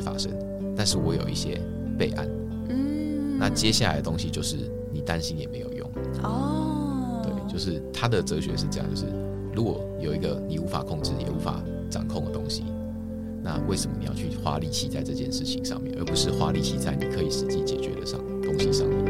会发生，但是我有一些备案。嗯，那接下来的东西就是你担心也没有用。哦，对，就是他的哲学是这样，就是如果有一个你无法控制也无法掌控的东西，那为什么你要去花力气在这件事情上面，而不是花力气在你可以实际解决的上东西上面？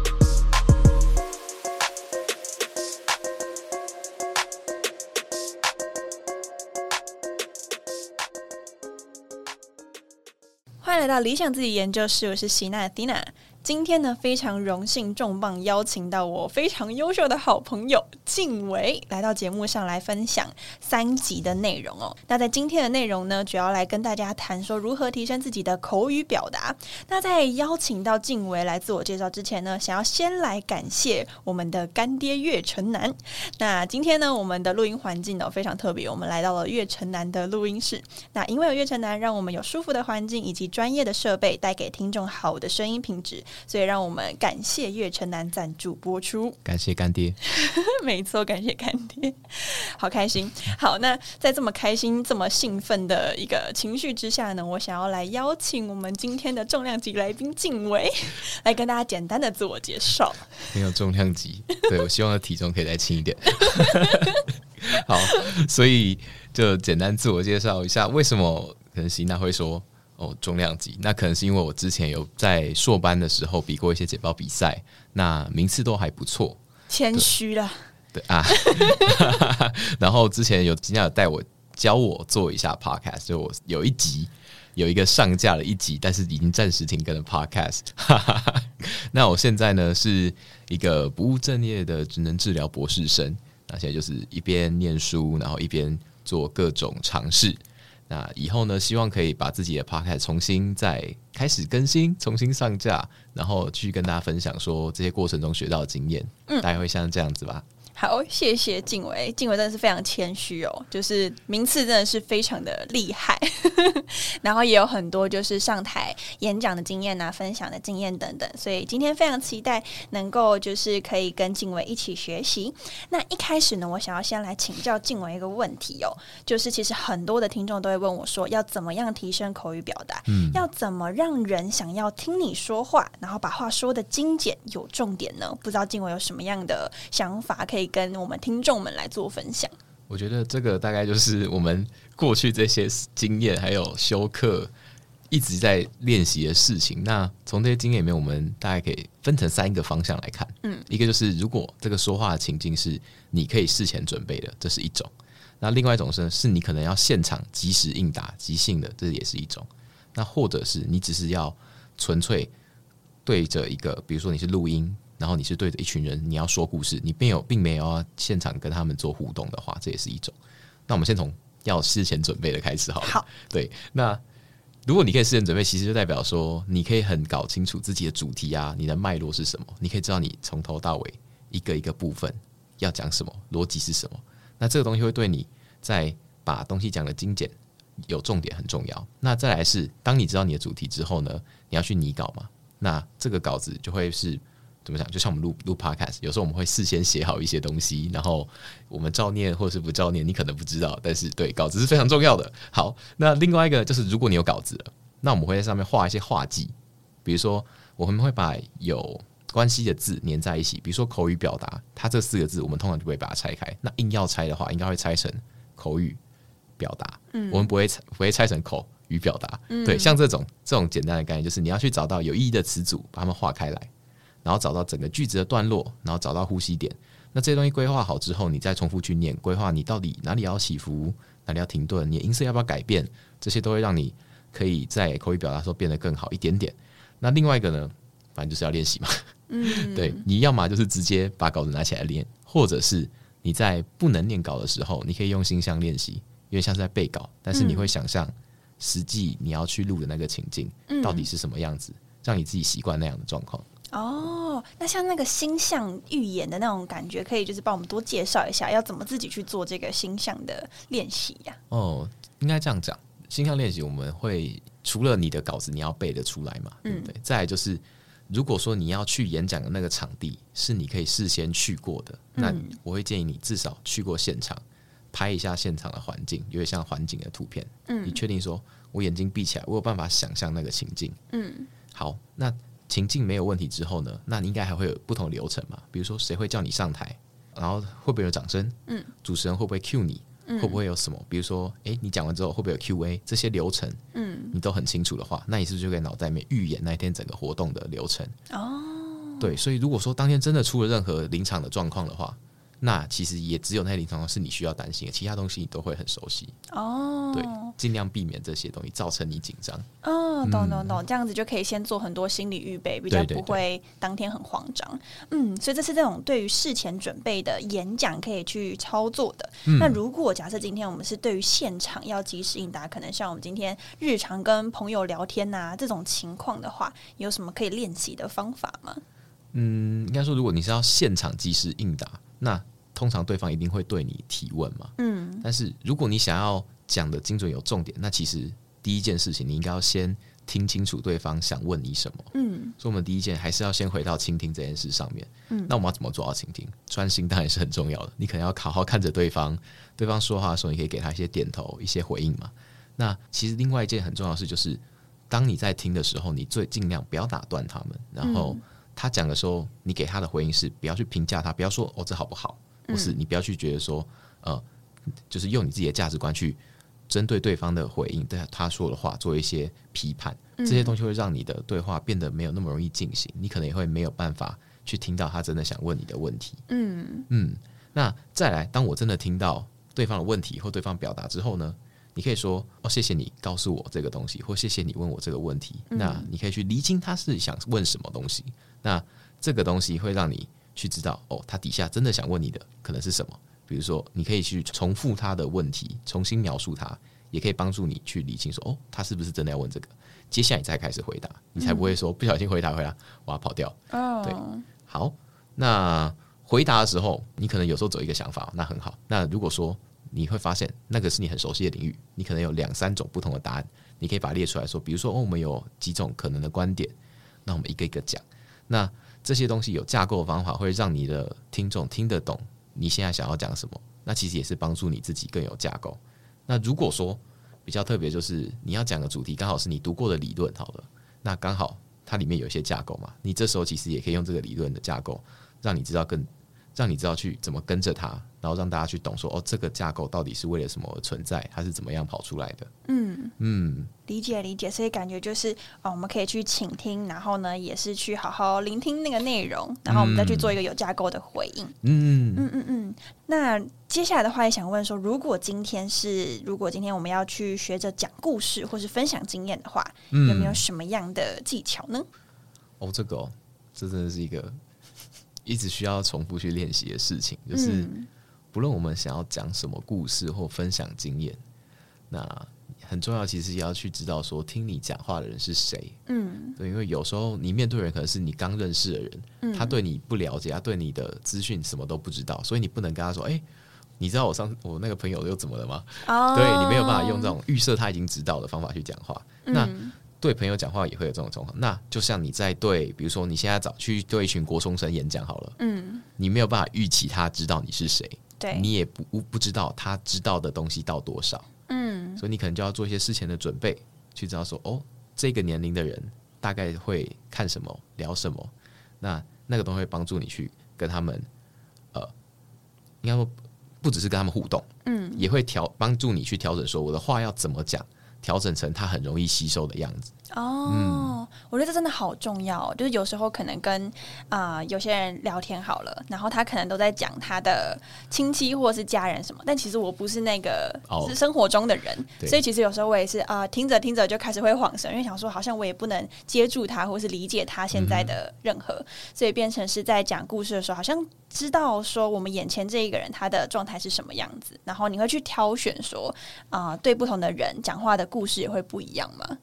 来到理想自己研究室，我是席娜 Dina。今天呢，非常荣幸重磅邀请到我非常优秀的好朋友静伟来到节目上来分享三集的内容哦。那在今天的内容呢，主要来跟大家谈说如何提升自己的口语表达。那在邀请到静伟来自我介绍之前呢，想要先来感谢我们的干爹岳城南。那今天呢，我们的录音环境呢非常特别，我们来到了岳城南的录音室。那因为有岳城南，让我们有舒服的环境以及专业的设备，带给听众好的声音品质。所以让我们感谢岳城南赞助播出。感谢干爹，没错，感谢干爹，好开心。好，那在这么开心、这么兴奋的一个情绪之下呢，我想要来邀请我们今天的重量级来宾静伟 来跟大家简单的自我介绍。没有重量级，对我希望的体重可以再轻一点。好，所以就简单自我介绍一下，为什么可能席娜会说哦重量级？那可能是因为我之前有在硕班的时候比过一些简报比赛，那名次都还不错。谦虚了，对啊，然后之前有今天有带我教我做一下 podcast，就我有一集有一个上架了一集，但是已经暂时停更的 podcast。那我现在呢是一个不务正业的职能治疗博士生，那现在就是一边念书，然后一边做各种尝试。那以后呢，希望可以把自己的 podcast 重新再开始更新，重新上架，然后去跟大家分享说这些过程中学到的经验，大概会像这样子吧。好，谢谢静伟，静伟真的是非常谦虚哦，就是名次真的是非常的厉害，然后也有很多就是上台演讲的经验啊、分享的经验等等，所以今天非常期待能够就是可以跟静伟一起学习。那一开始呢，我想要先来请教静伟一个问题哦，就是其实很多的听众都会问我说，要怎么样提升口语表达？嗯要怎么让人想要听你说话，然后把话说的精简有重点呢？不知道静伟有什么样的想法可以跟我们听众们来做分享？我觉得这个大概就是我们过去这些经验，还有修课一直在练习的事情。那从这些经验里面，我们大概可以分成三个方向来看。嗯，一个就是如果这个说话的情境是你可以事前准备的，这是一种；那另外一种是是你可能要现场及时应答、即兴的，这也是一种。那或者是你只是要纯粹对着一个，比如说你是录音，然后你是对着一群人，你要说故事，你并有并没有要现场跟他们做互动的话，这也是一种。那我们先从要事前准备的开始好了。好，对，那如果你可以事前准备，其实就代表说你可以很搞清楚自己的主题啊，你的脉络是什么，你可以知道你从头到尾一个一个部分要讲什么，逻辑是什么。那这个东西会对你在把东西讲的精简有重点很重要。那再来是，当你知道你的主题之后呢，你要去拟稿嘛，那这个稿子就会是。怎么讲？就像我们录录 podcast，有时候我们会事先写好一些东西，然后我们照念或者是不照念，你可能不知道，但是对稿子是非常重要的。好，那另外一个就是，如果你有稿子了，那我们会在上面画一些画记，比如说我们会把有关系的字粘在一起，比如说口语表达，它这四个字我们通常就不会把它拆开。那硬要拆的话，应该会拆成口语表达，嗯，我们不会拆不会拆成口语表达，对，像这种这种简单的概念，就是你要去找到有意义的词组，把它们划开来。然后找到整个句子的段落，然后找到呼吸点。那这些东西规划好之后，你再重复去念，规划你到底哪里要起伏，哪里要停顿，你的音色要不要改变，这些都会让你可以在口语表达的时候变得更好一点点。那另外一个呢，反正就是要练习嘛。嗯，对，你要么就是直接把稿子拿起来练，或者是你在不能念稿的时候，你可以用心象练习，因为像是在背稿，但是你会想象实际你要去录的那个情境到底是什么样子，让你自己习惯那样的状况。哦，那像那个星象预言的那种感觉，可以就是帮我们多介绍一下，要怎么自己去做这个星象的练习呀？哦，应该这样讲，星象练习我们会除了你的稿子你要背得出来嘛，对不对？再来就是，如果说你要去演讲的那个场地是你可以事先去过的，那我会建议你至少去过现场，拍一下现场的环境，有点像环境的图片。嗯，你确定说我眼睛闭起来，我有办法想象那个情境。嗯，好，那。情境没有问题之后呢，那你应该还会有不同流程嘛？比如说谁会叫你上台，然后会不会有掌声？嗯，主持人会不会 Q 你？会不会有什么？比如说，诶，你讲完之后会不会有 Q&A？这些流程，嗯，你都很清楚的话，那你是不是就可以脑袋里面预演那一天整个活动的流程？哦，对，所以如果说当天真的出了任何临场的状况的话。那其实也只有那些临床是你需要担心的，其他东西你都会很熟悉哦。对，尽量避免这些东西造成你紧张。哦，懂懂懂，这样子就可以先做很多心理预备，比较不会当天很慌张。嗯，所以这是这种对于事前准备的演讲可以去操作的。那如果假设今天我们是对于现场要及时应答，可能像我们今天日常跟朋友聊天呐这种情况的话，有什么可以练习的方法吗？嗯，应该说，如果你是要现场及时应答，那通常对方一定会对你提问嘛，嗯，但是如果你想要讲的精准有重点，那其实第一件事情你应该要先听清楚对方想问你什么，嗯，所以我们第一件还是要先回到倾听这件事上面，嗯，那我们要怎么做到倾听？专心当然是很重要的，你可能要好好看着对方，对方说话的时候，你可以给他一些点头、一些回应嘛。那其实另外一件很重要的事就是，当你在听的时候，你最尽量不要打断他们，然后他讲的时候，你给他的回应是不要去评价他，不要说哦这好不好。不是你不要去觉得说，呃，就是用你自己的价值观去针对对方的回应，对他说的话做一些批判，这些东西会让你的对话变得没有那么容易进行，你可能也会没有办法去听到他真的想问你的问题。嗯嗯，那再来，当我真的听到对方的问题或对方表达之后呢，你可以说哦，谢谢你告诉我这个东西，或谢谢你问我这个问题。那你可以去厘清他是想问什么东西。那这个东西会让你。去知道哦，他底下真的想问你的可能是什么？比如说，你可以去重复他的问题，重新描述他，也可以帮助你去理清说哦，他是不是真的要问这个？接下来你再开始回答，你才不会说不小心回答回答，我要跑掉。哦，对，好，那回答的时候，你可能有时候走一个想法，那很好。那如果说你会发现那个是你很熟悉的领域，你可能有两三种不同的答案，你可以把它列出来说，比如说哦，我们有几种可能的观点，那我们一个一个讲。那这些东西有架构的方法，会让你的听众听得懂你现在想要讲什么。那其实也是帮助你自己更有架构。那如果说比较特别，就是你要讲的主题刚好是你读过的理论，好了，那刚好它里面有一些架构嘛，你这时候其实也可以用这个理论的架构，让你知道更。让你知道去怎么跟着它，然后让大家去懂说哦，这个架构到底是为了什么而存在，它是怎么样跑出来的？嗯嗯，理解理解，所以感觉就是哦，我们可以去倾听，然后呢，也是去好好聆听那个内容，然后我们再去做一个有架构的回应。嗯嗯嗯嗯。那接下来的话，也想问说，如果今天是如果今天我们要去学着讲故事或是分享经验的话，有没有什么样的技巧呢？哦，这个哦，这真的是一个。一直需要重复去练习的事情，就是不论我们想要讲什么故事或分享经验，那很重要，其实也要去知道说听你讲话的人是谁。嗯，对，因为有时候你面对人可能是你刚认识的人，他对你不了解，他对你的资讯什么都不知道，所以你不能跟他说：“哎，你知道我上我那个朋友又怎么了吗？”哦，对你没有办法用这种预设他已经知道的方法去讲话。那对朋友讲话也会有这种状况，那就像你在对，比如说你现在找去对一群国中生演讲好了，嗯，你没有办法预期他知道你是谁，对。你也不不知道他知道的东西到多少，嗯，所以你可能就要做一些事前的准备，去知道说，哦，这个年龄的人大概会看什么，聊什么，那那个东西会帮助你去跟他们，呃，应该说不只是跟他们互动，嗯，也会调帮助你去调整说我的话要怎么讲。调整成他很容易吸收的样子哦，我觉得这真的好重要哦。就是有时候可能跟啊、有些人聊天好了，然后他可能都在讲他的亲戚或者是家人什么，但其实我不是那个哦是生活中的人，对所以其实有时候我也是啊、听着听着就开始会晃神，因为想说好像我也不能接住他或是理解他现在的任何，所以变成是在讲故事的时候，好像知道说我们眼前这一个人他的状态是什么样子，然后你会去挑选说啊、对不同的人讲话的故事也会不一样嘛。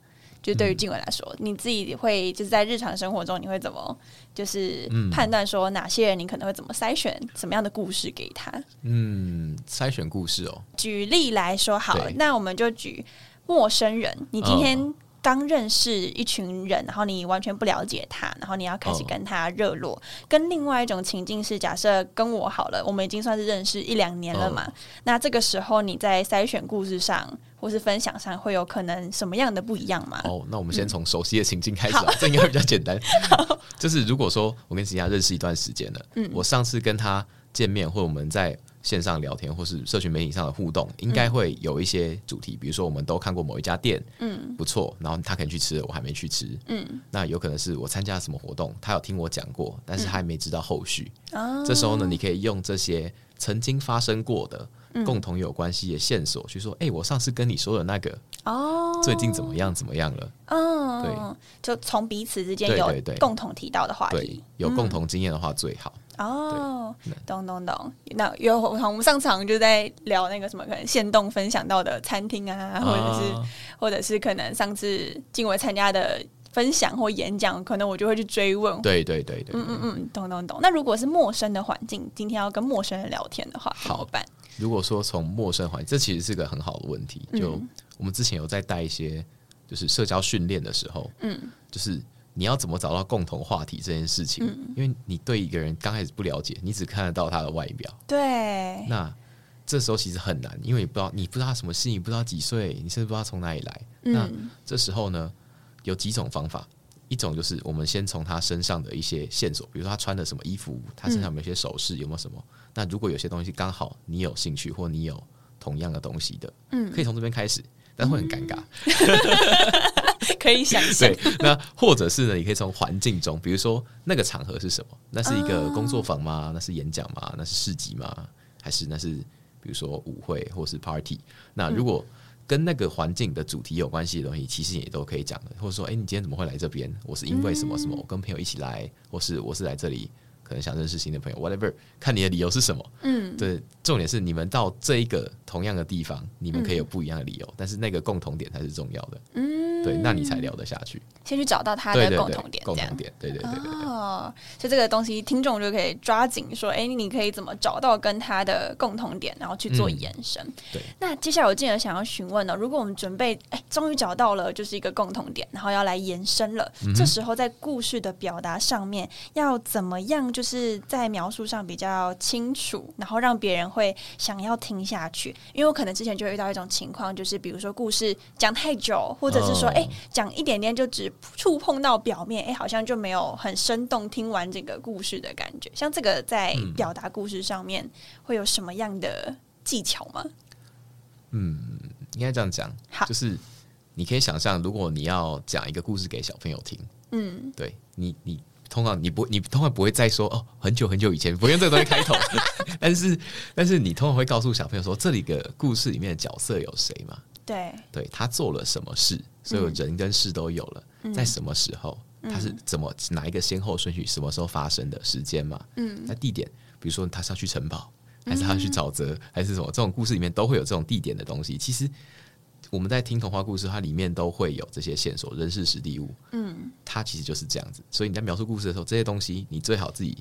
就对于静伟来说，你自己会就是在日常生活中，你会怎么就是判断说哪些人你可能会怎么筛选什么样的故事给他？嗯，筛选故事哦，举例来说好了，那我们就举陌生人，你今天嗯刚认识一群人，然后你完全不了解他，然后你要开始嗯跟他热络。跟另外一种情境是，假设跟我好了，我们已经算是认识一两年了嘛，嗯那这个时候你在筛选故事上或是分享上，会有可能什么样的不一样吗？哦，那我们先从熟悉的情境开始吧，这应该比较简单。就是如果说我跟吉亚认识一段时间了，嗯我上次跟他见面，或我们在线上聊天，或是社群媒体上的互动，应该会有一些主题，比如说我们都看过某一家店，嗯，不错，然后他可能去吃，我还没去吃，嗯，那有可能是我参加了什么活动，他有听我讲过，但是他还没知道后续。啊这时候呢，你可以用这些曾经发生过的。共同有关系的线索，去说，哎、我上次跟你说的那个，哦，最近怎么样？怎么样了？嗯，对，就从彼此之间有共同提到的话对题。，有共同经验的话最好。哦对，懂懂懂。那有我们上场就在聊那个什么，可能现动分享到的餐厅啊，或者是、啊或者是可能上次静伟参加的分享或演讲，可能我就会去追问。对对对对，嗯嗯嗯，懂懂懂。那如果是陌生的环境，今天要跟陌生人聊天的话，怎么好办？如果说从陌生环境，这其实是个很好的问题。就我们之前有在带一些就是社交训练的时候，嗯，就是你要怎么找到共同话题这件事情，因为你对一个人刚开始不了解，你只看得到他的外表，对，那这时候其实很难，因为你不知道你不知道他什么事，你不知道几岁，你甚至不知道从哪里来。那嗯这时候呢，有几种方法。一种就是我们先从他身上的一些线索，比如说他穿的什么衣服，他身上有没有一些首饰，有没有什么？那如果有些东西刚好你有兴趣，或你有同样的东西的，嗯，可以从这边开始，但会很尴尬。可以想象 对，那或者是呢，你可以从环境中，比如说那个场合是什么？那是一个工作坊吗？那是演讲吗？那是市集吗？还是那是比如说舞会或是 party？那如果跟那个环境的主题有关系的东西，其实也都可以讲的。或者说，哎、你今天怎么会来这边？我是因为什么什么？我跟朋友一起来，或是我是来这里。可能想认识新的朋友，whatever，看你的理由是什么。嗯，对，重点是你们到这一个同样的地方，你们可以有不一样的理由，但是那个共同点才是重要的。嗯，对，那你才聊得下去。先去找到他的共同点，共同。点，对对对对对。哦，所以这个东西听众就可以抓紧说，哎、你可以怎么找到跟他的共同点，然后去做嗯延伸。对那接下来我进而想要询问呢，如果我们准备，哎、终于找到了就是一个共同点，然后要来延伸了，嗯这时候在故事的表达上面要怎么样，就是在描述上比较清楚，然后让别人会想要听下去。因为我可能之前就会遇到一种情况，就是比如说故事讲太久，或者是说，哦哎、讲一点点就只触碰到表面，哎、好像就没有很生动听完这个故事的感觉。像这个在嗯表达故事上面会有什么样的技巧吗？嗯应该这样讲好，就是你可以想象，如果你要讲一个故事给小朋友听，嗯，对你，你通常你不，你通常不会再说哦，很久很久以前，不用这个东西开头，但是，但是你通常会告诉小朋友说，这里的故事里面的角色有谁嘛？对，对他做了什么事，所有人跟事都有了，在什么时候，他是怎么哪一个先后顺序，什么时候发生的时间嘛？嗯，那地点，比如说他是要去城堡，还是他要去沼泽，还是什么？这种故事里面都会有这种地点的东西。其实我们在听童话故事，它里面都会有这些线索，人事实地物。嗯，它其实就是这样子。所以你在描述故事的时候，这些东西你最好自己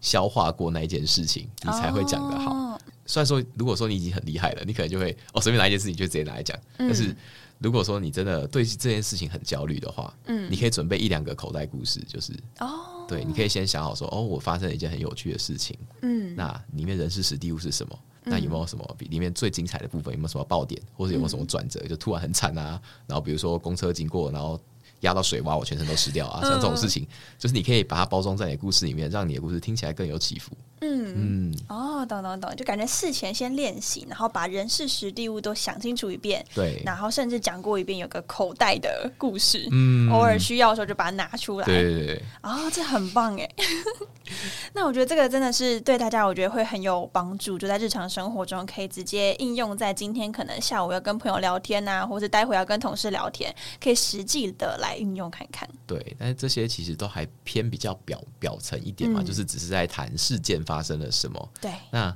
消化过那一件事情，你才会讲得好。哦虽然说，如果说你已经很厉害了，你可能就会哦，随便拿一件事情就直接拿来讲。但是如果说你真的对这件事情很焦虑的话，嗯，你可以准备一两个口袋故事，就是哦，对，你可以先想好说，哦，我发生了一件很有趣的事情，嗯，那里面人事史地物是什么？那有没有什么比里面最精彩的部分？有没有什么爆点，或者有没有什么转折？就突然很惨啊，然后比如说公车经过，然后压到水洼，我全身都湿掉啊，像这种事情，就是你可以把它包装在你的故事里面，让你的故事听起来更有起伏。嗯，嗯，哦，懂懂懂，就感觉事前先练习，然后把人事时地物都想清楚一遍，对，然后甚至讲过一遍，有个口袋的故事，嗯偶尔需要的时候就把它拿出来。对对对，哦，这很棒哎！那我觉得这个真的是对大家，我觉得会很有帮助，就在日常生活中可以直接应用在今天可能下午要跟朋友聊天呐、或者待会要跟同事聊天，可以实际的来运用看看。对，但是这些其实都还偏比较表表层一点嘛，嗯就是只是在谈事件发生了什么。对，那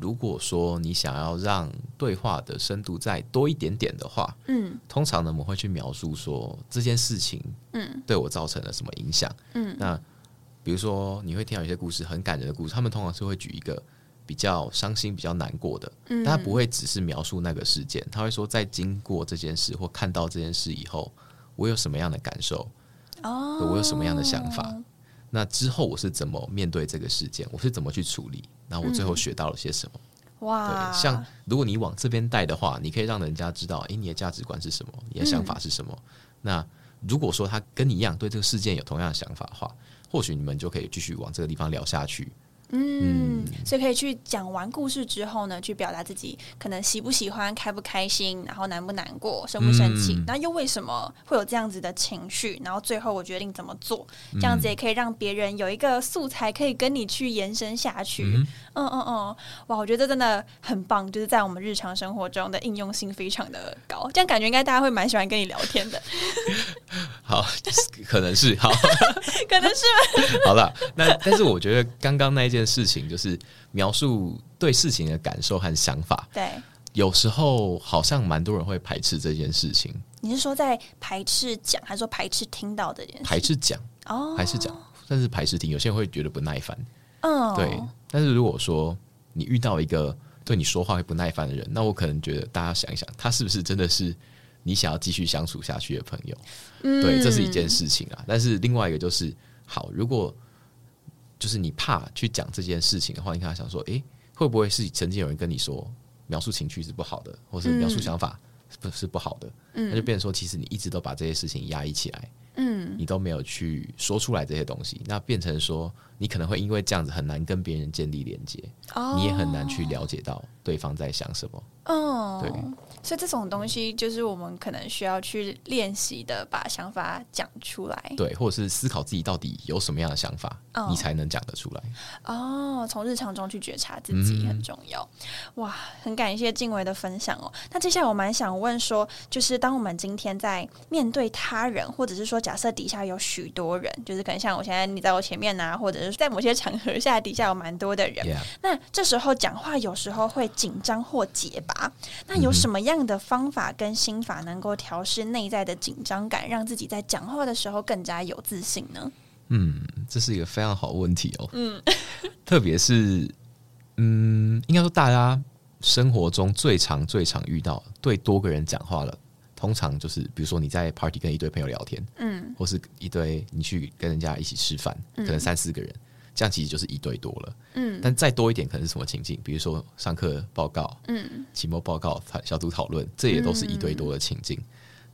如果说你想要让对话的深度再多一点点的话，嗯通常呢我们会去描述说这件事情嗯对我造成了什么影响。嗯那比如说你会听到一些故事很感人的故事，他们通常是会举一个比较伤心、比较难过的，嗯，但他不会只是描述那个事件，他会说在经过这件事或看到这件事以后，我有什么样的感受，哦，我有什么样的想法？那之后我是怎么面对这个事件，我是怎么去处理，然后我最后学到了些什么？哇，对，像如果你往这边带的话，你可以让人家知道，诶，你的价值观是什么，你的想法是什么。那如果说他跟你一样对这个事件有同样的想法的话，或许你们就可以继续往这个地方聊下去。嗯，所以可以去讲完故事之后呢，去表达自己可能喜不喜欢、开不开心，然后难不难过、生不生气，嗯。那、又为什么会有这样子的情绪，然后最后我决定怎么做，嗯这样子也可以让别人有一个素材可以跟你去延伸下去。嗯嗯嗯嗯，哇，我觉得真的很棒，就是在我们日常生活中的应用性非常的高，这样感觉应该大家会蛮喜欢跟你聊天的，好，可能是好，可能是 好了。那但是我觉得刚刚那一件事情，就是描述对事情的感受和想法，对。有时候好像蛮多人会排斥这件事情，你是说在排斥讲，还是说排斥听到这件事？排斥讲，哦，排斥讲，但是排斥听，有些人会觉得不耐烦。嗯，对，但是如果说你遇到一个对你说话会不耐烦的人，那我可能觉得大家想一想，他是不是真的是你想要继续相处下去的朋友？嗯对，这是一件事情啊。但是另外一个就是，好，如果就是你怕去讲这件事情的话，你看他想说，诶，会不会是曾经有人跟你说描述情绪是不好的，或是描述想法是不是不好的？那就变成说，其实你一直都把这些事情压抑起来。嗯你都没有去说出来这些东西，那变成说你可能会因为这样子很难跟别人建立连接，哦你也很难去了解到对方在想什么。哦，对，所以这种东西就是我们可能需要去练习的，把想法讲出来。对，或者是思考自己到底有什么样的想法，哦你才能讲得出来。哦，从日常中去觉察自己嗯很重要。哇，很感谢静伟的分享哦。那接下来我蛮想问说，就是当我们今天在面对他人，或者是说假设底下有许多人，就是可能像我现在你在我前面呐、或者是在某些场合下底下有蛮多的人，Yeah，那这时候讲话有时候会紧张或结巴，那有什么样的方法跟心法能够调试内在的紧张感，让自己在讲话的时候更加有自信呢？嗯，这是一个非常好的问题哦。嗯，特别是嗯，应该说大家生活中最常最常遇到对多个人讲话了。通常就是，比如说你在 party 跟一堆朋友聊天，嗯或是一堆你去跟人家一起吃饭，可能三四个人，这样其实就是一对多了。嗯但再多一点可能是什么情境？比如说上课报告、嗯期末报告、小组讨论，这也都是一对多的情境。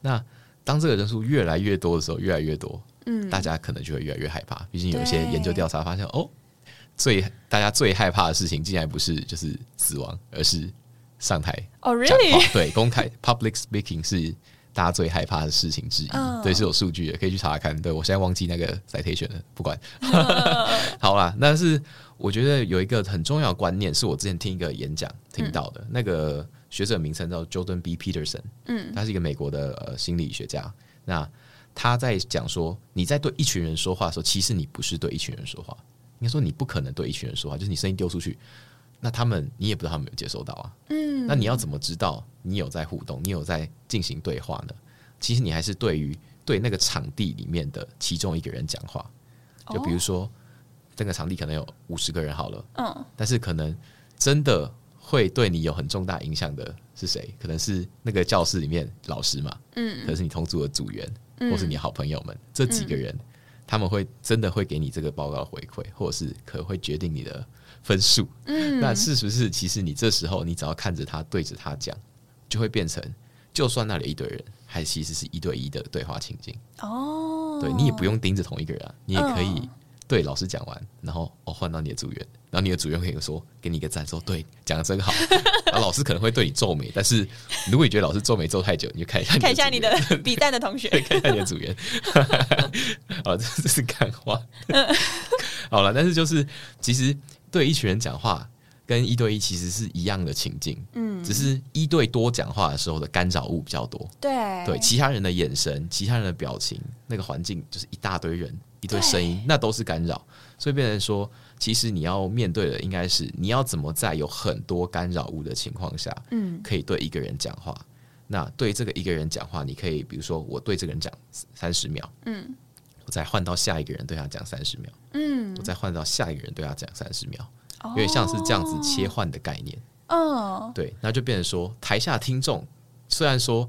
那当这个人数越来越多的时候，越来越多，嗯，大家可能就会越来越害怕。毕竟有一些研究调查发现，哦，最大家最害怕的事情，竟然不是就是死亡，而是上台哦？对，公开 public speaking 是大家最害怕的事情之一。嗯对，是有数据的，可以去查查看。对我现在忘记那个 citation 了，不管。好啦，但是我觉得有一个很重要的观念，是我之前听一个演讲听到的。那个学者名称叫 Jordan B. Peterson，嗯他是一个美国的呃心理学家。那他在讲说，你在对一群人说话的时候，其实你不是对一群人说话，应该说你不可能对一群人说话，就是你声音丢出去，那他们你也不知道他们有没有接收到啊。嗯，那你要怎么知道你有在互动，你有在进行对话呢？其实你还是对于对那个场地里面的其中一个人讲话，就比如说、这个场地可能有五十个人好了，嗯。但是可能真的会对你有很重大影响的是谁？可能是那个教室里面老师嘛，嗯。可能是你同组的组员，嗯。或是你好朋友们，这几个人、他们会真的会给你这个报告回馈，或者是可能会决定你的分数。嗯，那是不是其实你这时候你只要看着他对着他讲，就会变成就算那里一堆人，还其实是一对一的对话情境。哦，对你也不用盯着同一个人、啊，你也可以嗯对老师讲完，然后哦换到你的组员，然后你的组员可以说给你一个赞，说对讲的真好。然后老师可能会对你皱眉，但是如果你觉得老师皱眉皱太久，你就看一下看一下你的比赞的同学。看一下你的组员。啊，这 这是干话。好了，但是就是其实对一群人讲话。跟一对一其实是一样的情境，嗯，只是一对多讲话的时候的干扰物比较多。对对，其他人的眼神、其他人的表情，那个环境就是一大堆人、一堆声音，那都是干扰。所以变成说，其实你要面对的应该是你要怎么在有很多干扰物的情况下，嗯可以对一个人讲话。那对这个一个人讲话，你可以比如说我对这个人讲三十秒，嗯我再换到下一个人对他讲三十秒，嗯。我再换到下一个人对他讲三十秒，有有点像是这样子切换的概念。嗯。对，那就变成说，台下听众虽然说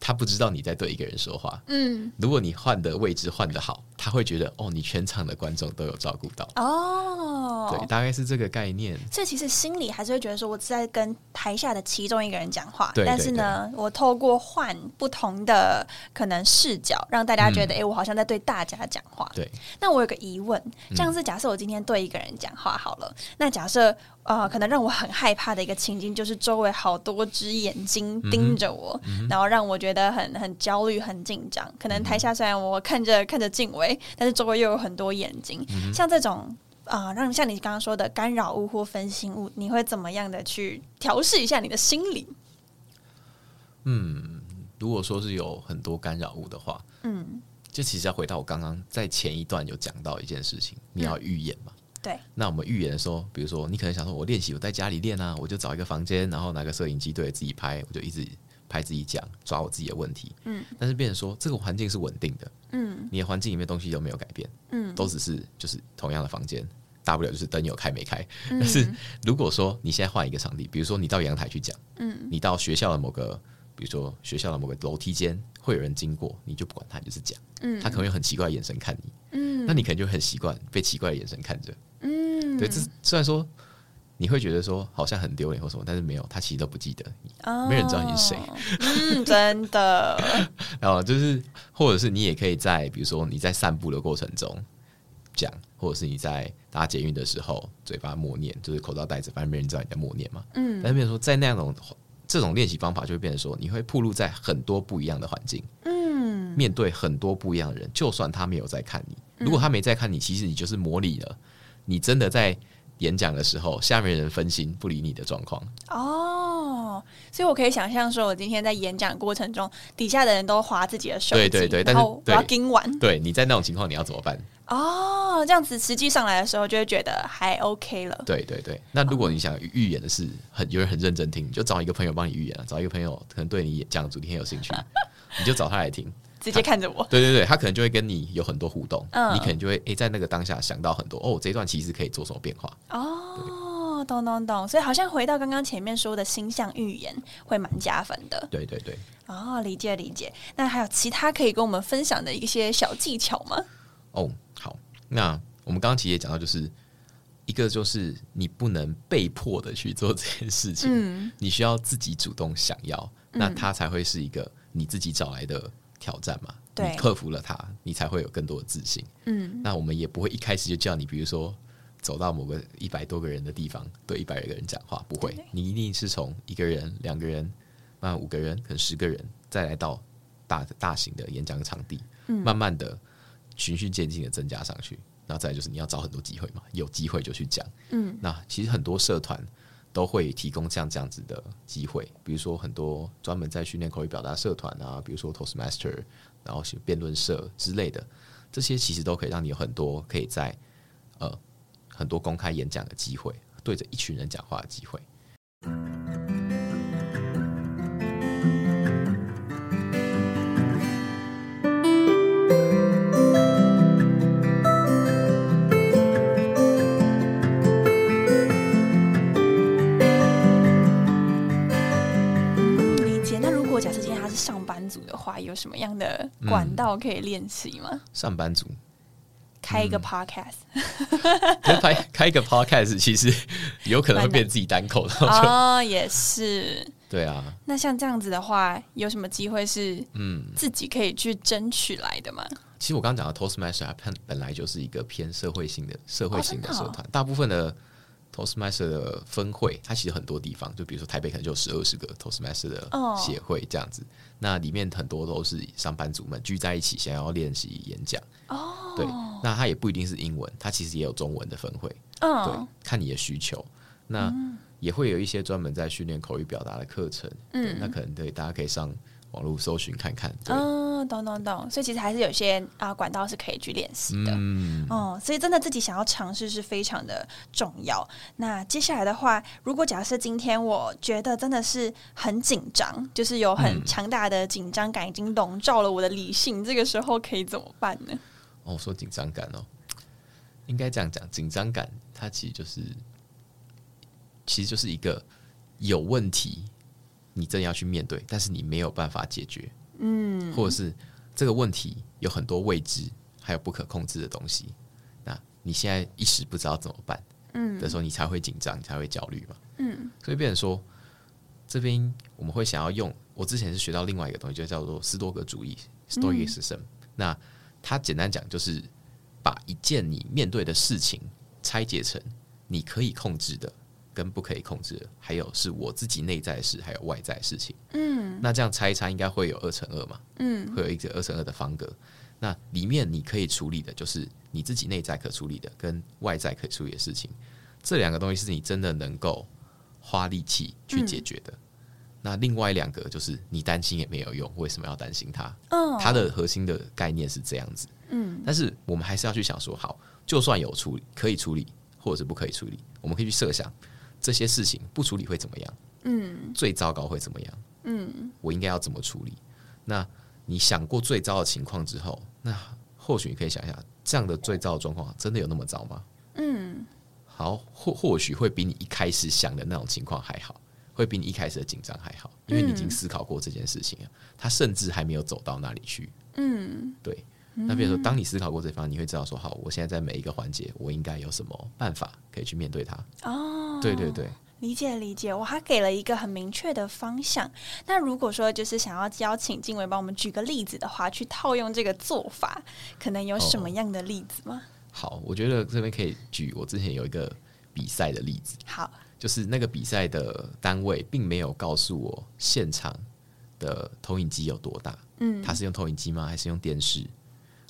他不知道你在对一个人说话，嗯。如果你换的位置换的好，他会觉得哦，你全场的观众都有照顾到。哦，对，大概是这个概念。所以其实心里还是会觉得说，我是在跟台下的其中一个人讲话，对对但是呢，我透过换不同的可能视角，让大家觉得，嗯哎、我好像在对大家讲话。对，那我有个疑问，像是假设我今天对一个人讲话好了，那假设呃，可能让我很害怕的一个情境，就是周围好多只眼睛盯着我，然后让我觉得很很焦虑、很紧张。可能台下虽然我看着看着静伟，但是周围又有很多眼睛，像这种。啊、让像你刚刚说的干扰物或分心物，你会怎么样的去调试一下你的心理？嗯如果说是有很多干扰物的话，嗯，就其实要回到我刚刚在前一段有讲到一件事情，你要预演嘛。对，那我们预演的时候，比如说你可能想说，我练习我在家里练啊，我就找一个房间，然后拿个摄影机对着自己拍，我就一直拍自己讲，抓我自己的问题。嗯，但是变成说这个环境是稳定的，嗯你的环境里面东西都没有改变，嗯都只是就是同样的房间，大不了就是灯有开没开。嗯 但是如果说你现在换一个场地，比如说你到阳台去讲，嗯你到学校的某个，比如说学校的某个楼梯间，会有人经过，你就不管他，就是讲，嗯他可能用很奇怪的眼神看你，嗯那你可能就很习惯被奇怪的眼神看着。嗯，对，这虽然说你会觉得说好像很丢脸或什么，但是没有，他其实都不记得你。哦没人知道你是谁。嗯，真的，然后就是，或者是你也可以在比如说你在散步的过程中讲，或者是你在搭捷运的时候嘴巴默念，就是口罩戴着，反正没人知道你在默念嘛。嗯但是变成说在那种这种练习方法，就会变成说你会暴露在很多不一样的环境，嗯面对很多不一样的人，就算他没有在看你，如果他没在看你，其实你就是模拟了你真的在演讲的时候，下面人分心不理你的状况。哦，所以我可以想象说，我今天在演讲过程中，底下的人都划自己的手机，对对对但是然后我要对盯完。对，你在那种情况你要怎么办？哦，这样子实际上来的时候，就会觉得还 OK 了。对对对，那如果你想预演的是很有人很认真听，你就找一个朋友帮你预演啊，找一个朋友可能对你讲的主题很有兴趣，你就找他来听。直接看着我。对对对，他可能就会跟你有很多互动，嗯你可能就会诶、在那个当下想到很多哦，这一段其实可以做什么变化。哦，懂懂懂，所以好像回到刚刚前面说的星象预言，会蛮加分的。对对对，哦，理解理解。那还有其他可以跟我们分享的一些小技巧吗？哦，好，那我们刚刚其实也讲到，就是一个就是你不能被迫的去做这件事情，嗯你需要自己主动想要，那它才会是一个你自己找来的挑战嘛。你克服了它，你才会有更多的自信。嗯那我们也不会一开始就叫你，比如说走到某个一百多个人的地方，对一百个人讲话，不会，你一定是从一个人、两个人，慢慢五个人，可能十个人，再来到大大型的演讲场地，嗯慢慢的循序渐进的增加上去。然后再来就是你要找很多机会嘛，有机会就去讲。嗯那其实很多社团都会提供这样这样子的机会，比如说很多专门在训练口语表达社团啊，比如说 Toastmaster，然后是辩论社之类的，这些其实都可以让你有很多可以在呃很多公开演讲的机会，对着一群人讲话的机会。话，有什么样的管道可以练习吗？上班族开一个 podcast 开开一个 podcast，其实有可能会变自己单口，然后就、哦，也是。对啊，那像这样子的话，有什么机会是嗯，自己可以去争取来的吗？其实我刚刚讲的 Toastmaster 它本本来就是一个偏社会性的社会性的社团，大部分的 Toastmaster 的分会，它其实很多地方，就比如说台北可能就有十二十个 Toastmaster 的哦协会这样子，那里面很多都是上班族们聚在一起想要练习演讲。哦，对，那它也不一定是英文，它其实也有中文的分会。对嗯，看你的需求。那也会有一些专门在训练口语表达的课程，对，那可能对大家可以上网络搜寻看看。对，嗯，懂懂懂，所以其实还是有些啊管道是可以去练习的。嗯，哦，所以真的自己想要尝试是非常的重要。那接下来的话，如果假设今天我觉得真的是很紧张，就是有很嗯强大的紧张感已经笼罩了我的理性，这个时候可以怎么办呢？哦，我说紧张感哦，应该这样讲，紧张感它其实就是，其实就是一个有问题，你真的要去面对，但是你没有办法解决，嗯，或者是这个问题有很多未知，还有不可控制的东西，那你现在一时不知道怎么办，嗯，的时候你才会紧张，你才会焦虑嘛，嗯，所以变成说，这边我们会想要用，我之前是学到另外一个东西，就叫做斯多格主义 （Stoicism），、那它简单讲就是把一件你面对的事情拆解成你可以控制的跟不可以控制的，还有是我自己内在的事，还有外在的事情。嗯，那这样拆一拆应该会有二乘二嘛？嗯，会有一个二乘二的方格。那里面你可以处理的就是你自己内在可处理的跟外在可处理的事情，这两个东西是你真的能够花力气去解决的。那另外两个就是你担心也没有用，为什么要担心它？嗯，它的核心的概念是这样子。嗯，但是我们还是要去想说，好，就算有处理可以处理，或者是不可以处理，我们可以去设想这些事情不处理会怎么样？嗯，最糟糕会怎么样？嗯，我应该要怎么处理？那你想过最糟的情况之后，那或许你可以想一下，这样的最糟的状况真的有那么糟吗？嗯，好，或或许会比你一开始想的那种情况还好。会比你一开始的紧张还好，因为你已经思考过这件事情了，他甚至还没有走到那里去。嗯，对。那比如说，当你思考过这方，你会知道说，好，我现在在每一个环节，我应该有什么办法可以去面对它。哦，对对对，理解理解，我还给了一个很明确的方向。那如果说就是想要邀请静伟帮我们举个例子的话，去套用这个做法，可能有什么样的例子吗？好，我觉得这边可以举我之前有一个比赛的例子，好，就是那个比赛的单位并没有告诉我现场的投影机有多大，嗯，它是用投影机吗？还是用电视？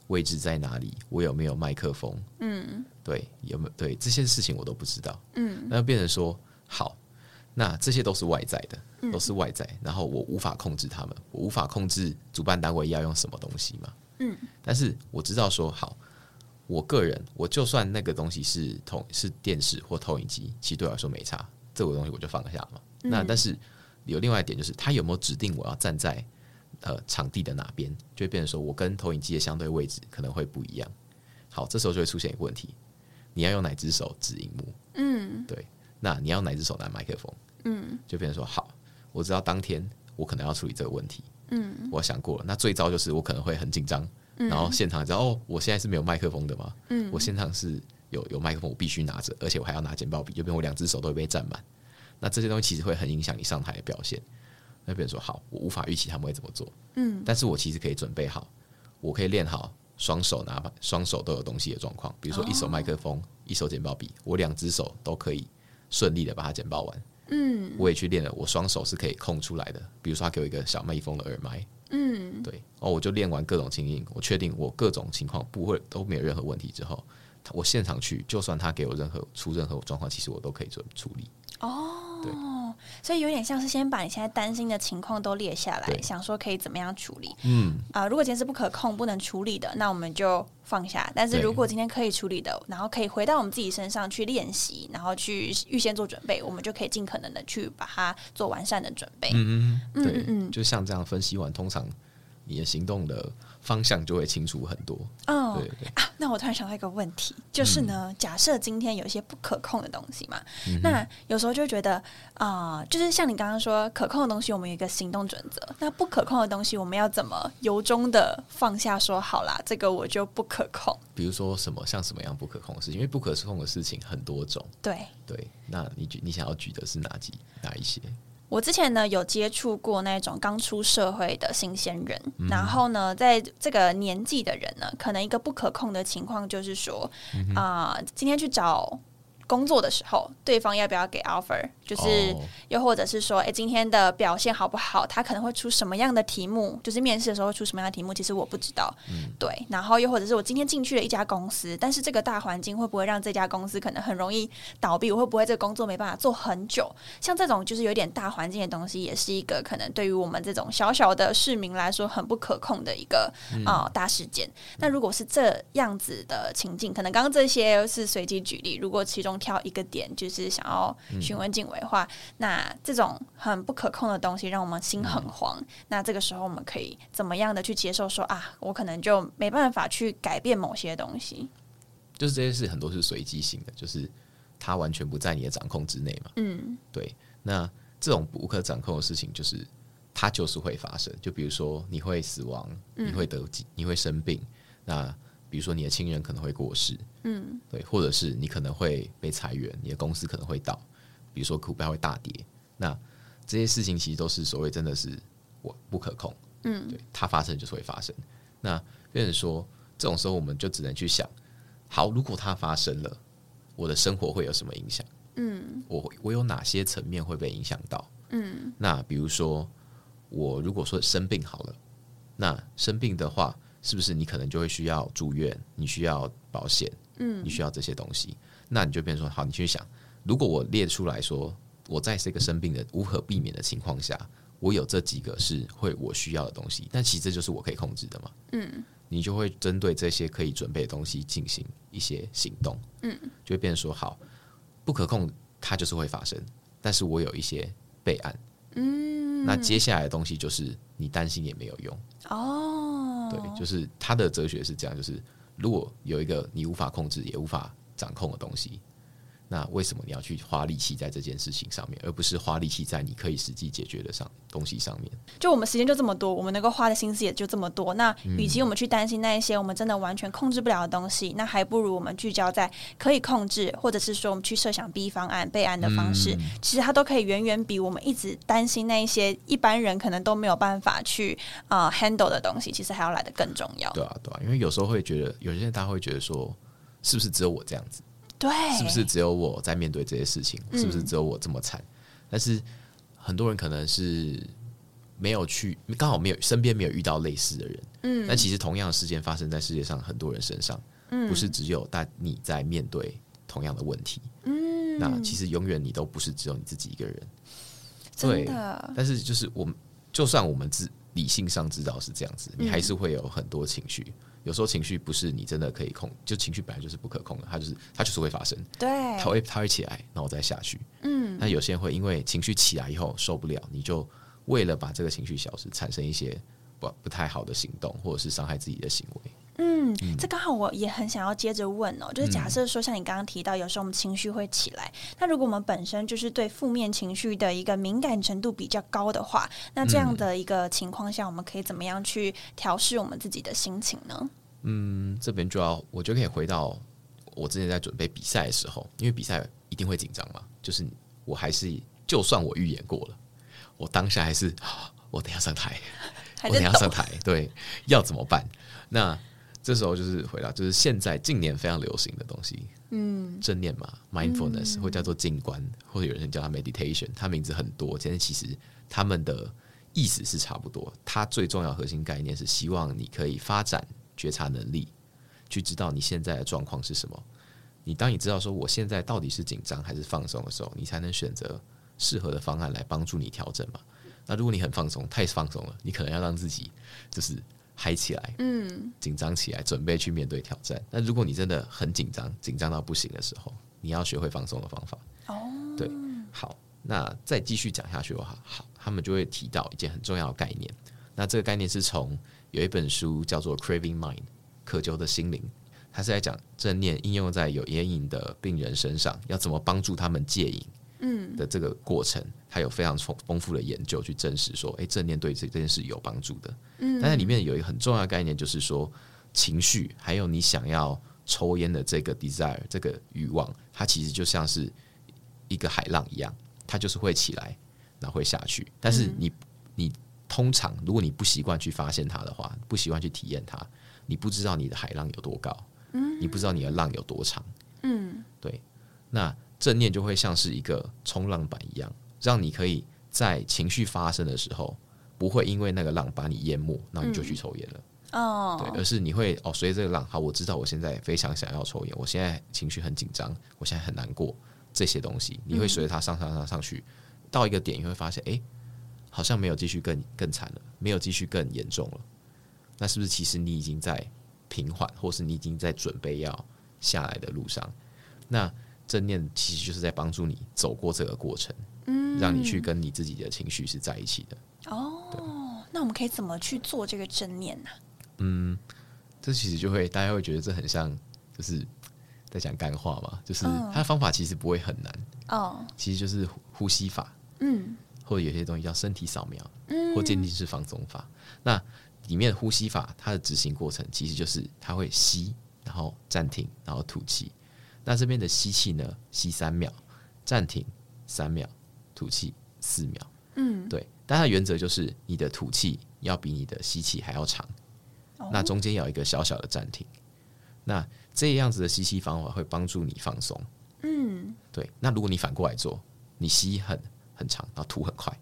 位置在哪里？我有没有麦克风？嗯，对，有没有对这些事情我都不知道。嗯，那变成说好，那这些都是外在的，都是外在，然后我无法控制他们，我无法控制主办单位要用什么东西嘛。嗯，但是我知道说好，我个人我就算那个东西是投是电视或投影机，其实对我来说没差，这个东西我就放得下嘛。那但是有另外一点就是，他有没有指定我要站在呃场地的哪边，就会变成说我跟投影机的相对位置可能会不一样。好，这时候就会出现一个问题，你要用哪只手指荧幕？嗯，对，那你要哪只手拿麦克风？嗯，就变成说好，我知道当天我可能要处理这个问题。嗯，我想过了，那最糟就是我可能会很紧张，然后现场知道哦，我现在是没有麦克风的嘛，嗯，我现场是有有麦克风，我必须拿着，而且我还要拿剪报笔，就变我两只手都会被占满。那这些东西其实会很影响你上台的表现。那别人说好，我无法预期他们会怎么做，嗯，但是我其实可以准备好，我可以练好双手拿双手都有东西的状况，比如说一手麦克风，一手剪报笔，我两只手都可以顺利的把它剪报完。嗯，我也去练了，我双手是可以空出来的。比如说，他给我一个小蜜蜂的耳麦，嗯，对，哦，我就练完各种情形，我确定我各种情况不会都没有任何问题之后，我现场去，就算他给我任何出任何状况，其实我都可以做处理。哦，对所以有点像是先把你现在担心的情况都列下来，想说可以怎么样处理。嗯，啊、如果今天是不可控、不能处理的，那我们就放下；但是如果今天可以处理的，然后可以回到我们自己身上去练习，然后去预先做准备，我们就可以尽可能的去把它做完善的准备。嗯嗯，对，嗯嗯。就像这样分析完，通常你的行动的方向就会清楚很多。哦对对，啊，那我突然想到一个问题，就是呢，假设今天有一些不可控的东西嘛，那有时候就觉得啊、就是像你刚刚说，可控的东西我们有一个行动准则，那不可控的东西我们要怎么由衷的放下说好啦，这个我就不可控。比如说什么像什么样不可控的事情，因为不可控的事情很多种。对，对，那你举你想要举的是哪几哪一些？我之前呢有接触过那种刚出社会的新鲜人，然后呢，在这个年纪的人呢，可能一个不可控的情况就是说，啊、今天去找工作的时候，对方要不要给 offer，就是哦又或者是说，哎、今天的表现好不好？他可能会出什么样的题目？就是面试的时候会出什么样的题目？其实我不知道。对，然后又或者是我今天进去了一家公司，但是这个大环境会不会让这家公司可能很容易倒闭？我会不会这个工作没办法做很久？像这种就是有点大环境的东西，也是一个可能对于我们这种小小的市民来说很不可控的一个啊、大事件。那如果是这样子的情境，可能刚刚这些是随机举例，如果其中挑一个点就是想要询问警委的话，那这种很不可控的东西让我们心很慌。那这个时候我们可以怎么样的去接受说啊，我可能就没办法去改变某些东西。就是这些事很多是随机性的，就是它完全不在你的掌控之内嘛。嗯对，那这种无可掌控的事情，就是它就是会发生。就比如说你会死亡，你会得疾，你会生病。那比如说你的亲人可能会过世，嗯对，或者是你可能会被裁员，你的公司可能会倒，比如说股票会大跌。那这些事情其实都是所谓真的是我不可控，嗯对，它发生就是会发生。那变成说这种时候我们就只能去想，好，如果它发生了，我的生活会有什么影响？嗯我我有哪些层面会被影响到？嗯那比如说，我如果说生病好了，那生病的话，是不是你可能就会需要住院？你需要保险，嗯。你需要这些东西，那你就变成说，好，你去想，如果我列出来说，我在这个生病的无可避免的情况下，我有这几个是会我需要的东西，但其实这就是我可以控制的嘛。嗯。你就会针对这些可以准备的东西进行一些行动，嗯，就会变成说，好，不可控它就是会发生，但是我有一些备案，嗯，那接下来的东西就是你担心也没有用，哦，对，就是他的哲学是这样，就是如果有一个你无法控制也无法掌控的东西，那为什么你要去花力气在这件事情上面，而不是花力气在你可以实际解决的上东西上面？就我们时间就这么多，我们能够花的心思也就这么多。那与其我们去担心那一些我们真的完全控制不了的东西，那还不如我们聚焦在可以控制，或者是说我们去设想 B 方案、备案的方式。其实它都可以远远比我们一直担心那一些一般人可能都没有办法去呃 handle 的东西，其实还要来的更重要。对啊，对啊，因为有时候会觉得，有些人他会觉得说，是不是只有我这样子？对，是不是只有我在面对这些事情？是不是只有我这么惨？但是很多人可能是没有去，刚好没有身边没有遇到类似的人。嗯，但其实同样的事件发生在世界上很多人身上，嗯不是只有但你在面对同样的问题。嗯，那其实永远你都不是只有你自己一个人。对但是就是我们，就算我们知理性上知道是这样子，你还是会有很多情绪。有时候情绪不是你真的可以控，就情绪本来就是不可控的，它就是它就是会发生，对，它会它会起来，然后再下去。嗯，那有些人会因为情绪起来以后受不了，你就为了把这个情绪消失，产生一些不不太好的行动，或者是伤害自己的行为。嗯，这刚好我也很想要接着问哦，就是假设说像你刚刚提到，有时候我们情绪会起来，那如果我们本身就是对负面情绪的一个敏感程度比较高的话，那这样的一个情况下，我们可以怎么样去调试我们自己的心情呢？嗯，这边就要我就可以回到我之前在准备比赛的时候，因为比赛一定会紧张嘛，就是我还是就算我预演过了，我当下还是啊 我等下上台，我等下上台，对，要怎么办？那这时候就是回答，就是现在近年非常流行的东西，嗯，正念嘛，mindfulness、或叫做静观，或者有人叫它 meditation，它名字很多，但是其实他们的意思是差不多。它最重要核心概念是希望你可以发展觉察能力，去知道你现在的状况是什么。你当你知道说我现在到底是紧张还是放松的时候，你才能选择适合的方案来帮助你调整嘛。那如果你很放松，太放松了，你可能要让自己就是嗨起来，嗯，紧张起来，准备去面对挑战。那如果你真的很紧张，紧张到不行的时候，你要学会放松的方法。哦，对，好，那再继续讲下去的话，好，他们就会提到一件很重要的概念。那这个概念是从有一本书叫做《Craving Mind》渴求的心灵，它是在讲正念应用在有烟瘾的病人身上，要怎么帮助他们戒瘾。嗯的这个过程，它有非常丰丰富的研究去证实说，诶，正念对这这件事有帮助的。嗯，但是里面有一个很重要的概念，就是说情绪还有你想要抽烟的这个 desire 这个欲望，它其实就像是一个海浪一样，它就是会起来，然后会下去。但是你你通常如果你不习惯去发现它的话，不习惯去体验它，你不知道你的海浪有多高，嗯，你不知道你的浪有多长，嗯，对。那正念就会像是一个冲浪板一样，让你可以在情绪发生的时候，不会因为那个浪把你淹没，那你就去抽烟了。哦，对，而是你会哦，随着这个浪，好，我知道我现在非常想要抽烟，我现在情绪很紧张，我现在很难过，这些东西，你会随着它上上上上去，到一个点，你会发现，哎、好像没有继续更更惨了，没有继续更严重了，那是不是其实你已经在平缓，或是你已经在准备要下来的路上？那正念其实就是在帮助你走过这个过程，嗯，让你去跟你自己的情绪是在一起的。哦，那我们可以怎么去做这个正念呢、嗯这其实就会大家会觉得这很像，就是在讲干话嘛，就是嗯它的方法其实不会很难，哦，其实就是呼呼吸法，嗯或者有些东西叫身体扫描，嗯或渐进式放松法。那里面呼吸法它的执行过程其实就是它会吸，然后暂停，然后吐气。那这边的吸气呢，吸三秒，暂停三秒，吐气四秒。嗯，对，但它的原则就是你的吐气要比你的吸气还要长，哦那中间要有一个小小的暂停。那这样子的吸气方法会帮助你放松。嗯，对，那如果你反过来做，你吸很很长，然后吐很快，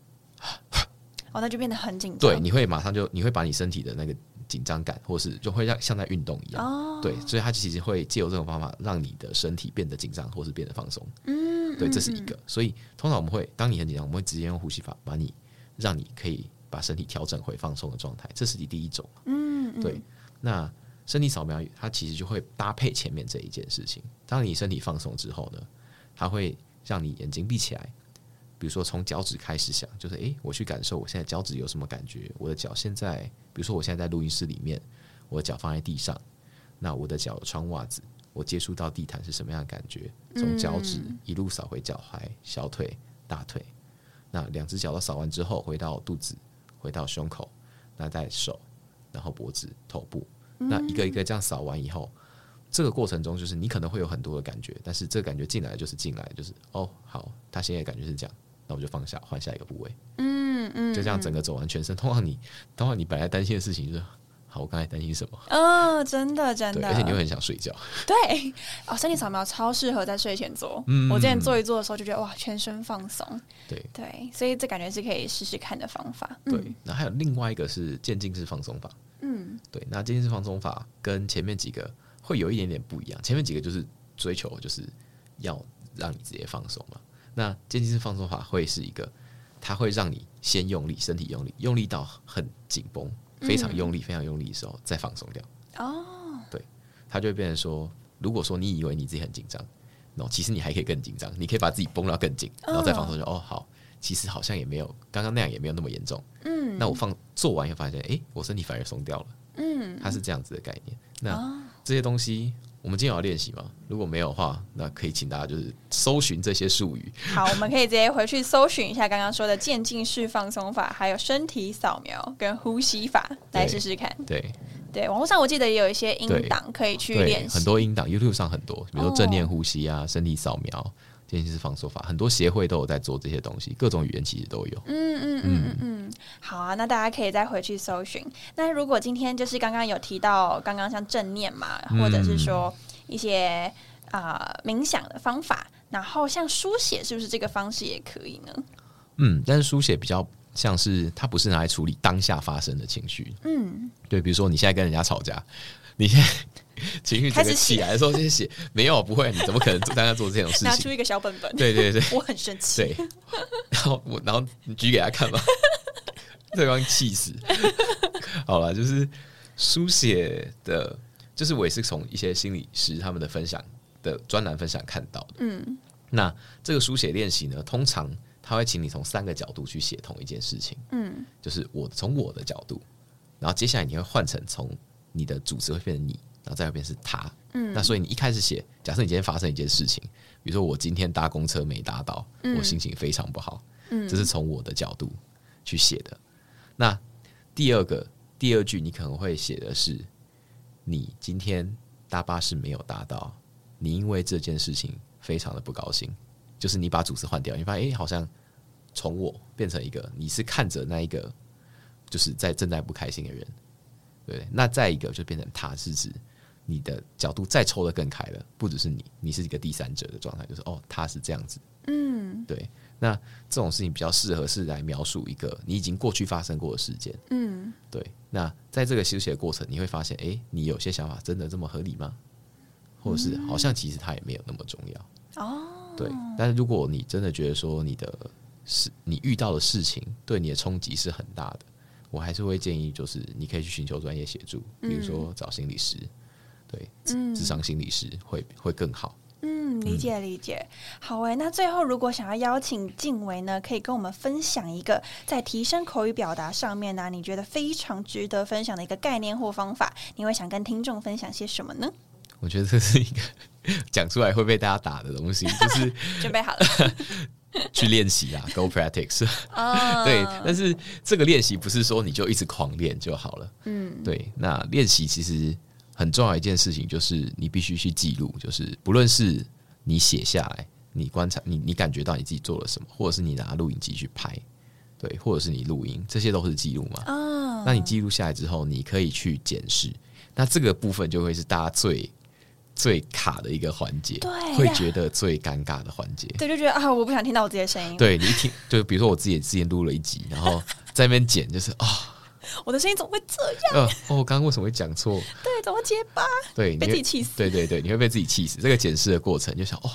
哦，那就变得很紧张。对，你会马上就你会把你身体的那个紧张感，或是就会让像在运动一样。哦，对，所以它其实会借由这种方法，让你的身体变得紧张，或是变得放松。嗯，对，嗯这是一个。所以通常我们会，当你很紧张，我们会直接用呼吸法把你，让你可以把身体调整回放松的状态，这是你第一种。嗯，嗯对，那身体扫描它其实就会搭配前面这一件事情。当你身体放松之后呢，它会让你眼睛闭起来，比如说从脚趾开始想，就是诶，我去感受我现在脚趾有什么感觉，我的脚现在，比如说我现在在录音室里面，我的脚放在地上，那我的脚穿袜子，我接触到地毯是什么样的感觉？从脚趾一路扫回脚踝、小腿、大腿，那两只脚都扫完之后，回到肚子，回到胸口，那在手，然后脖子、头部，那一个一个这样扫完以后，这个过程中就是你可能会有很多的感觉，但是这个感觉进来就是进来，就是哦，好，他现在感觉是这样，那我就放下，换下一个部位，嗯嗯，就这样整个走完全身。通常你，通常你本来担心的事情就是，好，我刚才担心什么？哦，真的真，的，而且你又很想睡觉。对哦，身体扫描超适合在睡前做。嗯我之前做一做的时候就觉得哇，全身放松。对对，所以这感觉是可以试试看的方法。对，那还有另外一个是渐进式放松法。嗯对，那渐进式放松法跟前面几个会有一点点不一样。前面几个就是追求就是要让你直接放松嘛。那渐进式放松法会是一个，它会让你先用力，身体用力，用力到很紧绷，非常用力、非常用力的时候再放松掉。哦，对它就会变成说，如果说你以为你自己很紧张，no，其实你还可以更紧张，你可以把自己绷到更紧，然后再放松就哦好，其实好像也没有刚刚那样也没有那么严重。嗯那我放做完以后发现，诶，我身体反而松掉了。嗯，它是这样子的概念。那、哦这些东西，我们今天有要练习吗？如果没有的话，那可以请大家就是搜寻这些术语。好，我们可以直接回去搜寻一下刚刚说的渐进式放松法，还有身体扫描跟呼吸法，来试试看。对对，网络上我记得也有一些音对档可以去对，练习，很多音档，YouTube 上很多，比如说正念哦呼吸啊、身体扫描、渐进式放松法，很多协会都有在做这些东西，各种语言其实都有。嗯嗯嗯嗯嗯，好啊，那大家可以再回去搜寻。那如果今天就是刚刚有提到，刚刚像正念嘛，或者是说一些啊、呃冥想的方法，然后像书写，是不是这个方式也可以呢？嗯，但是书写比较像是它不是拿来处理当下发生的情绪。嗯，对，比如说你现在跟人家吵架，你现在 情绪开始起来的时候先写，没有不会，你怎么可能在那做这种事情？拿出一个小本本，对对对 我很生气。对，然后我然后你举给他看嘛，对方气死。好了，就是书写的，就是我也是从一些心理师他们的分享的专栏分享看到的。嗯那这个书写练习呢，通常他会请你从三个角度去写同一件事情，嗯就是我从我的角度，然后接下来你会换成从你的主词会变成你，然后再会变成是他。嗯那所以你一开始写，假设你今天发生一件事情，比如说我今天搭公车没搭到，我心情非常不好，嗯这是从我的角度去写的。那第二个第二句你可能会写的是，你今天搭巴士没有搭到，你因为这件事情非常的不高兴，就是你把主词换掉，你发现诶，好像从我变成一个你是看着那一个就是在正在不开心的人，对，那再一个就变成他是指你的角度再抽的更开了，不只是你，你是一个第三者的状态，就是哦，他是这样子，嗯。对，那这种事情比较适合是来描述一个你已经过去发生过的事件，嗯。对，那在这个休息的过程，你会发现，诶，你有些想法真的这么合理吗？或者是好像其实它也没有那么重要，哦，对。但是如果你真的觉得说你的事，你遇到的事情对你的冲击是很大的，我还是会建议，就是你可以去寻求专业协助，比如说找心理师，对，嗯。智商心理师会会更好。嗯，理解理解。好诶，那最后如果想要邀请静维呢，可以跟我们分享一个在提升口语表达上面呢、你觉得非常值得分享的一个概念或方法，你会想跟听众分享些什么呢？我觉得这是一个 讲出来会被大家打的东西，就是 准备好了 去练习啊，go practice。啊对，但是这个练习不是说你就一直狂练就好了。嗯对，那练习其实很重要一件事情，就是你必须去记录，就是不论是你写下来，你观察，你你感觉到你自己做了什么，或者是你拿录影机去拍，对，或者是你录音，这些都是记录嘛。啊，那你记录下来之后，你可以去检视，那这个部分就会是大家最最卡的一个环节，对会觉得最尴尬的环节。对就觉得啊，我不想听到我自己的声音，对你一听，就比如说我自己之前录了一集，然后在那边剪，就是啊，我的声音怎么会这样？呃，哦，刚刚为什么会讲错？对，怎么结巴？对，你被自己气死对对对，你会被自己气死。这个检视的过程，就想哦，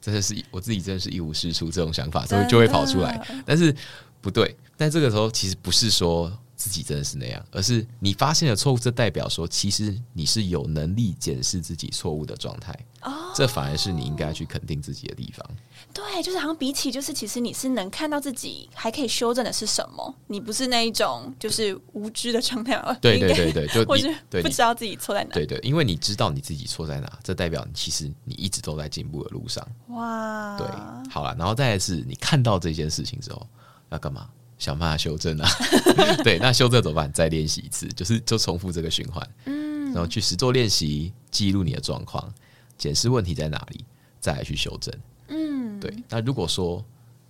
真的是我自己真的是一无是处，这种想法就会就会跑出来。但是不对，但这个时候其实不是说自己真的是那样，而是你发现了错误，这代表说其实你是有能力检视自己错误的状态。哦，这反而是你应该去肯定自己的地方。对，就是好像比起，就是其实你是能看到自己还可以修正的是什么，你不是那一种就是无知的状态嘛？对对对对，就 或是不知道自己错在哪。对对，因为你知道你自己错在哪，这代表你其实你一直都在进步的路上。哇，对，好了，然后再来是你看到这件事情之后要干嘛？想办法修正啊。对，那修正怎么办？再练习一次，就是就重复这个循环，嗯然后去实做练习，记录你的状况，检视问题在哪里，再来去修正。嗯，对，那如果说，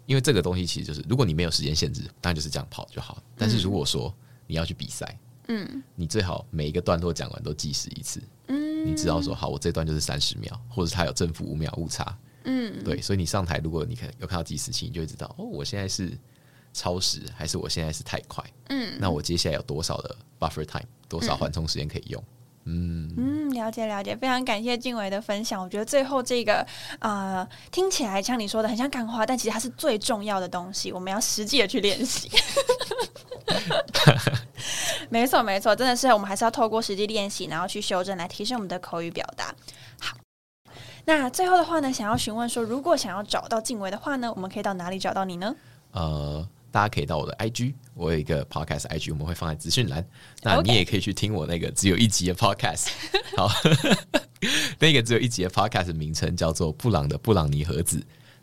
因为这个东西其实就是，如果你没有时间限制，当然就是这样跑就好。但是如果说你要去比赛，嗯。你最好每一个段落讲完都计时一次，嗯，你知道说好，我这段就是三十秒，或者是它有正负五秒误差，嗯。对，所以你上台，如果你看有看到计时器，你就会知道哦，我现在是超时，还是我现在是太快？嗯。那我接下来有多少的 buffer time，多少缓冲时间可以用？嗯，嗯，了解了解，非常感谢静伟的分享。我觉得最后这个呃，听起来像你说的很像干话，但其实它是最重要的东西，我们要实际的去练习。没错没错，真的是我们还是要透过实际练习，然后去修正，来提升我们的口语表达。好。那最后的话呢，想要询问说，如果想要找到静伟的话呢，我们可以到哪里找到你呢？呃，大家可以到我的 IG，我有一个 podcast IG，我们会放在资讯栏。那你也可以去听我那个只有一集的 podcast。好，那个只有一集的 podcast 名称叫做《布朗的布朗尼盒子》。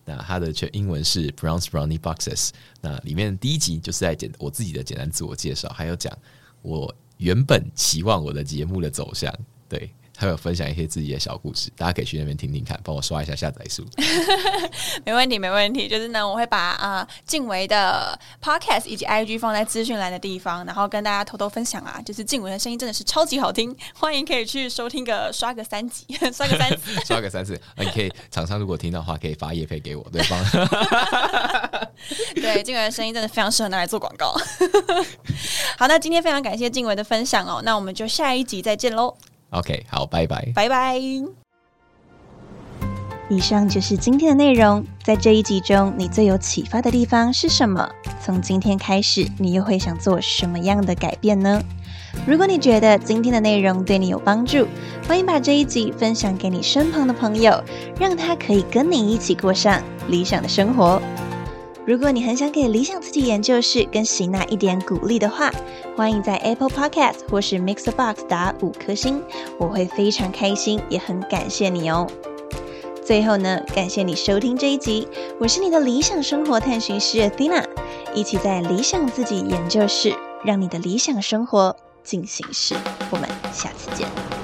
那它的全英文是 Brown's Brownie Boxes。那里面第一集就是在简我自己的简单自我介绍，还有讲我原本期望我的节目的走向。对，还有分享一些自己的小故事，大家可以去那边听听看，帮我刷一下下载数。没问题，没问题。就是呢，我会把啊静维的 podcast 以及 IG 放在资讯栏的地方，然后跟大家偷偷分享啊，就是静维的声音真的是超级好听，欢迎可以去收听个 刷个三集，刷个三次。刷个三次，那你可以厂商如果听到的话，可以发叶配给我，对方。对，静维的声音真的非常适合拿来做广告。好，那今天非常感谢静维的分享哦，那我们就下一集再见喽，OK，好，拜拜。拜拜。以上就是今天的内容。在这一集中，你最有启发的地方是什么？从今天开始，你又会想做什么样的改变呢？如果你觉得今天的内容对你有帮助，欢迎把这一集分享给你身旁的朋友，让他可以跟你一起过上理想的生活。如果你很想给理想自己研究室跟喜娜一点鼓励的话，欢迎在 Apple Podcast 或是 Mixer Box 打五颗星，我会非常开心，也很感谢你哦。最后呢，感谢你收听这一集，我是你的理想生活探寻师 Athena，一起在理想自己研究室，让你的理想生活进行式。我们下次见。